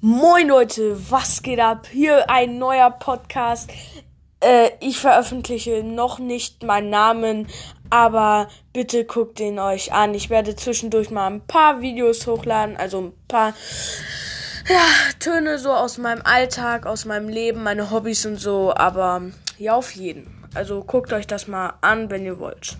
Moin Leute, was geht ab? Hier ein neuer Podcast. Äh, ich veröffentliche noch nicht meinen Namen, aber bitte guckt den euch an. Ich werde zwischendurch mal ein paar Videos hochladen, also ein paar ja, Töne so aus meinem Alltag, aus meinem Leben, meine Hobbys und so, aber ja, auf jeden. Also guckt euch das mal an, wenn ihr wollt.